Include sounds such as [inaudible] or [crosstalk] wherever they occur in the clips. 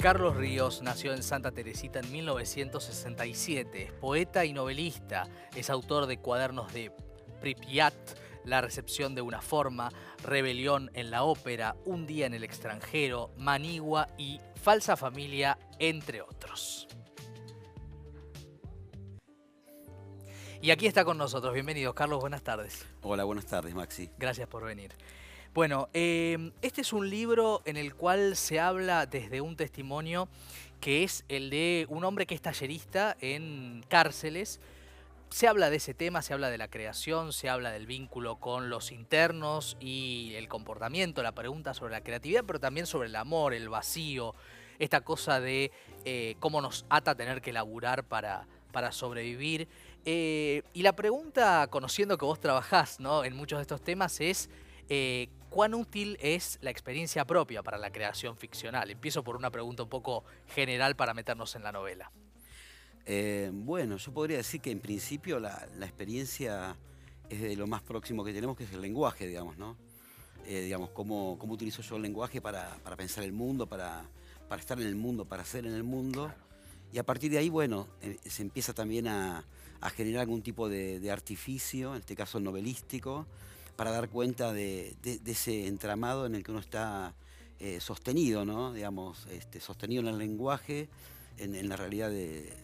Carlos Ríos nació en Santa Teresita en 1967. Es poeta y novelista. Es autor de cuadernos de Pripyat, La recepción de una forma, Rebelión en la ópera, Un día en el extranjero, Manigua y Falsa familia, entre otros. Y aquí está con nosotros. Bienvenido, Carlos. Buenas tardes. Hola, buenas tardes, Maxi. Gracias por venir. Bueno, em, este es un libro en el cual se habla desde un testimonio que es el de un hombre que es tallerista en cárceles. Se habla de ese tema, se habla de la creación, se habla del vínculo con los internos y el comportamiento, la pregunta sobre la creatividad, pero también sobre el amor, el vacío, esta cosa de eh, cómo nos ata tener que laburar para, para sobrevivir. Eh, y la pregunta, conociendo que vos trabajás ¿no? en muchos de estos temas, es eh, ¿cuán útil es la experiencia propia para la creación ficcional? Empiezo por una pregunta un poco general para meternos en la novela. Eh, bueno, yo podría decir que en principio la, experiencia es de lo más próximo que tenemos, que es el lenguaje, digamos, ¿no? Eh, digamos, cómo, cómo, utilizo yo el lenguaje para, pensar el mundo, para, para, estar en el mundo, para ser en el mundo. Y a partir de ahí, bueno, se empieza también a, generar algún tipo de, de, artificio, en este caso novelístico, para dar cuenta de, ese entramado en el que uno está eh, sostenido, ¿no? Digamos, este, sostenido en el lenguaje, en, la realidad de,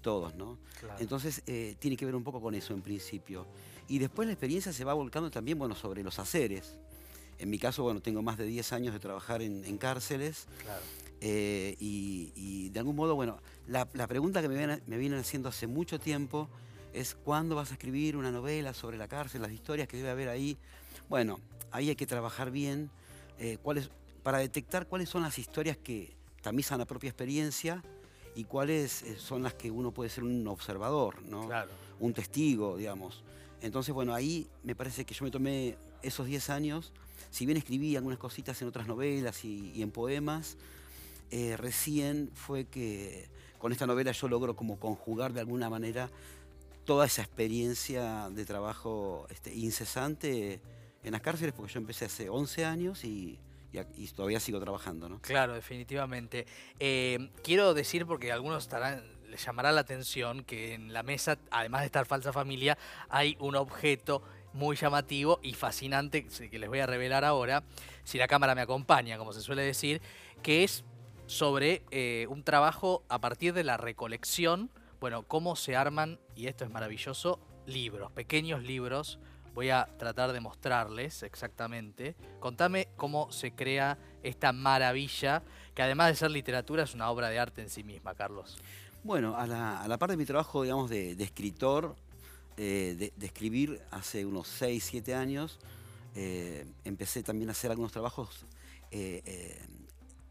todos, ¿no? Entonces, eh, tiene que ver un poco con eso en principio. Y después la experiencia se va volcando también, bueno, sobre los haceres. En mi caso, bueno, tengo más de 10 años de trabajar en, cárceles. Eh, y, de algún modo, bueno, la, pregunta que me me vienen haciendo hace mucho tiempo es cuándo vas a escribir una novela sobre la cárcel, las historias que debe haber ahí. Bueno, ahí hay que trabajar bien eh, para detectar cuáles son las historias que tamizan la propia experiencia y cuáles eh, son las que uno puede ser un observador, ¿no? un testigo, digamos. Entonces, bueno, ahí me parece que yo me tomé esos 10 años, si bien escribí algunas cositas en otras novelas y, en poemas, eh, recién fue que con esta novela yo logro como conjugar de alguna manera toda esa experiencia de trabajo este, incesante en las cárceles, porque yo empecé hace 11 años y, todavía sigo trabajando. ¿no? Claro, definitivamente. Eh, quiero decir, porque algunos estarán, les llamará la atención, que en la mesa, además de estar Falsa Familia, hay un objeto muy llamativo y fascinante que les voy a revelar ahora, si la cámara me acompaña, como se suele decir, que es sobre eh, un trabajo a partir de la recolección bueno, cómo se arman, y esto es maravilloso, libros, pequeños libros. Voy a tratar de mostrarles exactamente. Contame cómo se crea esta maravilla, que además de ser literatura es una obra de arte en sí misma, Carlos. Bueno, a la, a par de mi trabajo, digamos, de, escritor, eh, de, escribir hace unos 6, 7 años, eh, empecé también a hacer algunos trabajos eh,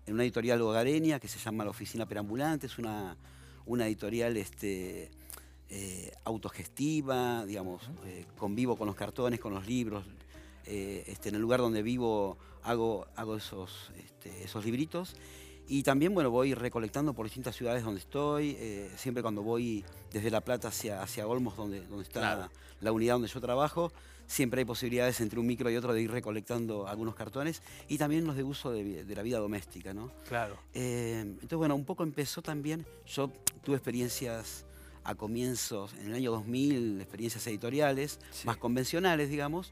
en una editorial hogareña que se llama La Oficina Perambulante, es una una editorial este, eh, autogestiva, digamos, eh, convivo con los cartones, con los libros. Eh, este, en el lugar donde vivo hago, hago esos, este, esos libritos. Y también, bueno, voy recolectando por distintas ciudades donde estoy. siempre cuando voy desde La Plata hacia, hacia Olmos, donde, donde está la unidad donde yo trabajo, siempre hay posibilidades entre un micro y otro de ir recolectando algunos cartones y también los de uso de, la vida doméstica, ¿no? Claro. Eh, entonces, bueno, un poco empezó también, yo tuve experiencias a comienzos, en el año 2000, experiencias editoriales, más convencionales, digamos,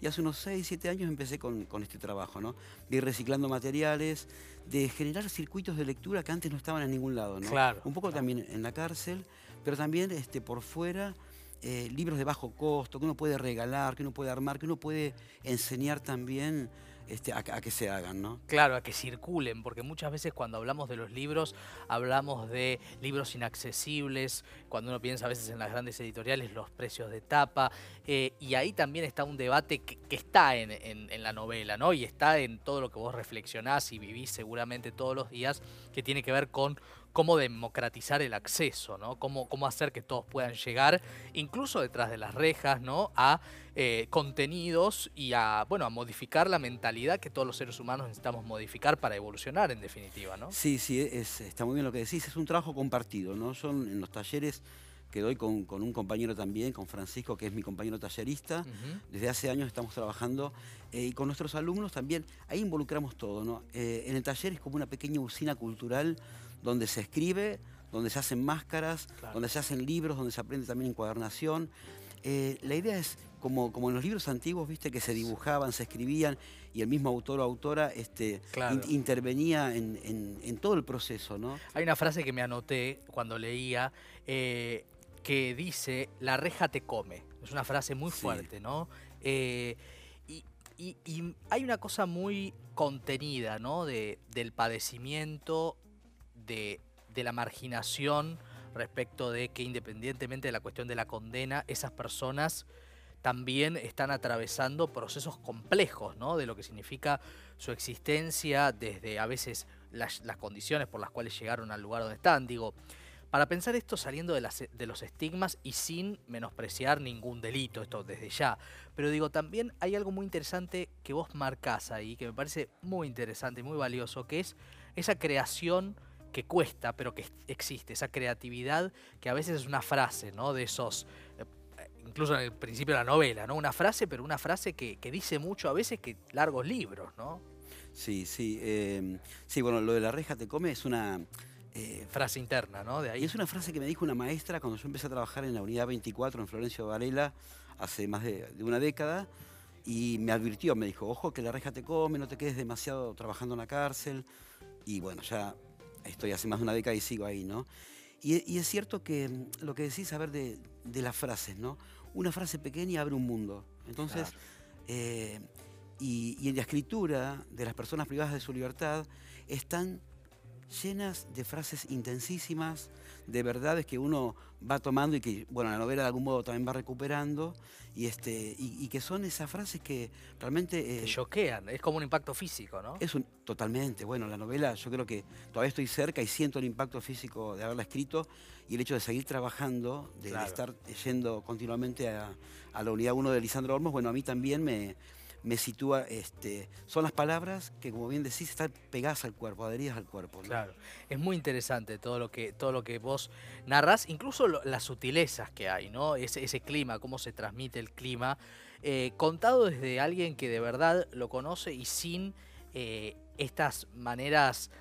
y hace unos 6, 7 años empecé con, este trabajo, ¿no? De ir reciclando materiales, de generar circuitos de lectura que antes no estaban en ningún lado, ¿no? Claro. Un poco también en la cárcel, pero también este, por fuera eh, libros de bajo costo, que uno puede regalar, que uno puede armar, que uno puede enseñar también este, a, que se hagan, ¿no? Claro, a que circulen, porque muchas veces cuando hablamos de los libros, hablamos de libros inaccesibles, cuando uno piensa a veces en las grandes editoriales, los precios de tapa, eh, y ahí también está un debate que, está en, en, la novela, ¿no? Y está en todo lo que vos reflexionás y vivís seguramente todos los días, que tiene que ver con cómo democratizar el acceso, ¿no? Cómo, cómo hacer que todos puedan llegar, incluso detrás de las rejas, ¿no? A eh, contenidos y a, bueno, a modificar la mentalidad que todos los seres humanos necesitamos modificar para evolucionar, en definitiva, ¿no? Sí, sí, está muy bien lo que decís. Es un trabajo compartido, ¿no? Son en los talleres que doy con, un compañero también, con Francisco, que es mi compañero tallerista. Desde hace años estamos trabajando eh, y con nuestros alumnos también. Ahí involucramos todo. ¿no? Eh, en el taller es como una pequeña usina cultural donde se escribe, donde se hacen máscaras, donde se hacen libros, donde se aprende también encuadernación. Eh, la idea es, como, como en los libros antiguos, viste, que se dibujaban, se escribían y el mismo autor o autora este, intervenía en, todo el proceso, ¿no? Hay una frase que me anoté cuando leía que dice, la reja te come. Es una frase muy fuerte, ¿no? Eh, y, hay una cosa muy contenida, ¿no? De, del padecimiento, de, la marginación respecto de que independientemente de la cuestión de la condena, esas personas también están atravesando procesos complejos, ¿no? De lo que significa su existencia, desde a veces las, condiciones por las cuales llegaron al lugar donde están. Digo, para pensar esto saliendo de, de, los estigmas y sin menospreciar ningún delito, esto desde ya. Pero digo, también hay algo muy interesante que vos marcás ahí, que me parece muy interesante y muy valioso, que es esa creación que cuesta, pero que existe, esa creatividad que a veces es una frase, ¿no? De esos, eh, incluso en el principio de la novela, ¿no? Una frase, pero una frase que, dice mucho a veces que largos libros, ¿no? Sí, sí. Eh, sí, bueno, lo de la reja te come es una eh, frase interna, ¿no? De ahí. Y es una frase que me dijo una maestra cuando yo empecé a trabajar en la unidad 24 en Florencio Varela hace más de, una década y me advirtió, me dijo, ojo que la reja te come, no te quedes demasiado trabajando en la cárcel. Y bueno, ya estoy hace más de una década y sigo ahí, ¿no? Y, es cierto que mm, lo que decís, a ver, de, las frases, ¿no? Una frase pequeña abre un mundo. Entonces, eh, y, y en la escritura de las personas privadas de su libertad están llenas de frases intensísimas, de verdades que uno va tomando y que, bueno, la novela de algún modo también va recuperando, y, este, y, que son esas frases que realmente... Eh, choquean, es como un impacto físico, ¿no? Es un, totalmente, bueno, la novela yo creo que todavía estoy cerca y siento el impacto físico de haberla escrito y el hecho de seguir trabajando, de, estar yendo continuamente a, a la unidad 1 de Lisandro Olmos, bueno, a mí también me me sitúa, este, son las palabras que como bien decís están pegadas al cuerpo, adheridas al cuerpo. Claro, es muy interesante todo lo que, todo lo que vos narras, incluso las sutilezas que hay, ¿no? Ese, clima, cómo se transmite el clima, eh, contado desde alguien que de verdad lo conoce y sin eh, estas maneras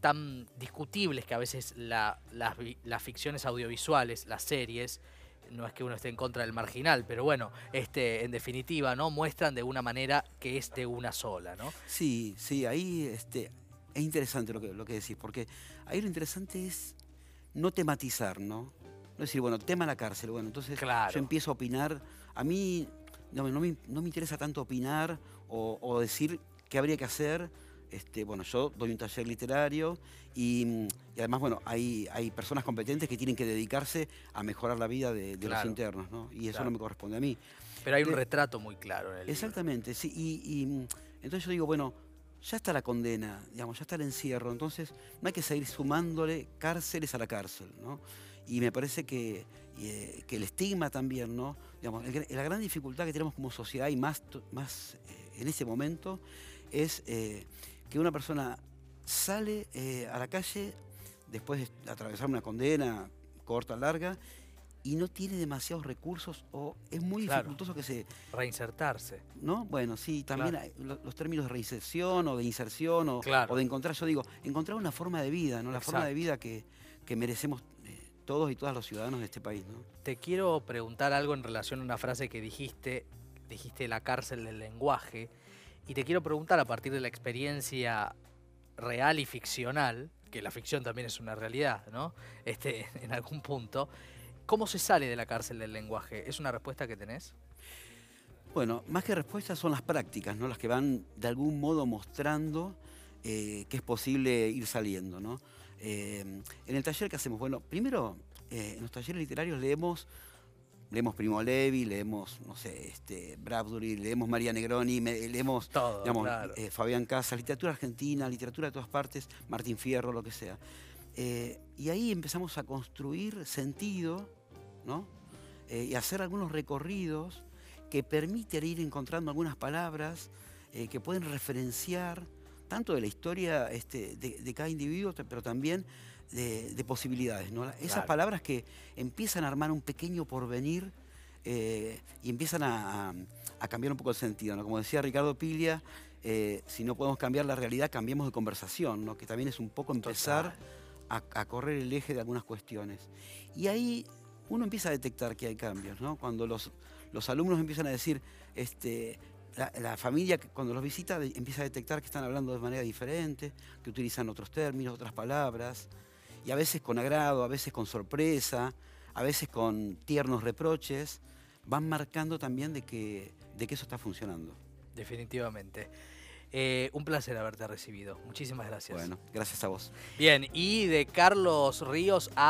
tan discutibles que a veces las ficciones audiovisuales, las series, no es que uno esté en contra del marginal, pero bueno, este, en definitiva, ¿no? Muestran de una manera que es de una sola, ¿no? Sí, sí, ahí este, es interesante lo que, lo que decís, porque ahí lo interesante es no tematizar, ¿no? No decir, bueno, tema la cárcel, bueno, entonces yo empiezo a opinar. A mí no, no, me, no me interesa tanto opinar o, o decir qué habría que hacer, este, bueno, yo doy un taller literario y, además, bueno, hay, hay personas competentes que tienen que dedicarse a mejorar la vida de, los internos, ¿no? Y eso no me corresponde a mí. Pero hay un retrato muy claro en el Exactamente, sí. Y, entonces yo digo, bueno, ya está la condena, digamos, ya está el encierro, entonces no hay que seguir sumándole cárceles a la cárcel, ¿no? Y me parece que, eh, que el estigma también, ¿no? Digamos, la gran dificultad que tenemos como sociedad y más, más eh, en ese momento es eh, que una persona sale eh, a la calle después de atravesar una condena corta, larga, y no tiene demasiados recursos o es muy dificultoso que se... Reinsertarse. ¿No? Bueno, sí, también los, términos de reinserción o de inserción o, de encontrar, yo digo, encontrar una forma de vida, ¿no? La forma de vida que, merecemos eh, todos y todas los ciudadanos de este país, ¿no? Te quiero preguntar algo en relación a una frase que dijiste, dijiste la cárcel del lenguaje, y te quiero preguntar a partir de la experiencia real y ficcional, que la ficción también es una realidad, ¿no? Este, [laughs] en algún punto, ¿cómo se sale de la cárcel del lenguaje? ¿Es una respuesta que tenés? Bueno, más que respuestas son las prácticas, ¿no? Las que van de algún modo mostrando eh, que es posible ir saliendo, ¿no? Eh, en el taller que hacemos, bueno, primero eh, en los talleres literarios leemos leemos Primo Levi, leemos, no sé, este, Bradbury, leemos María Negroni, leemos digamos, eh, Fabián Casas, literatura argentina, literatura de todas partes, Martín Fierro, lo que sea. Eh, y ahí empezamos a construir sentido, ¿no? Eh, y hacer algunos recorridos que permiten ir encontrando algunas palabras que pueden referenciar tanto de la historia este, de, cada individuo, pero también de, posibilidades. ¿no? Esas palabras que empiezan a armar un pequeño porvenir eh, y empiezan a, cambiar un poco el sentido. ¿no? Como decía Ricardo Piglia, eh, si no podemos cambiar la realidad, cambiemos de conversación, ¿no? que también es un poco empezar a, correr el eje de algunas cuestiones. Y ahí uno empieza a detectar que hay cambios, ¿no? cuando los, los alumnos empiezan a decir, este, la, familia cuando los visita empieza a detectar que están hablando de manera diferente, que utilizan otros términos, otras palabras, y a veces con agrado, a veces con sorpresa, a veces con tiernos reproches, van marcando también de que, de que eso está funcionando. Definitivamente. Eh, un placer haberte recibido. Muchísimas gracias. Bueno, gracias a vos. Bien, y de Carlos Ríos a...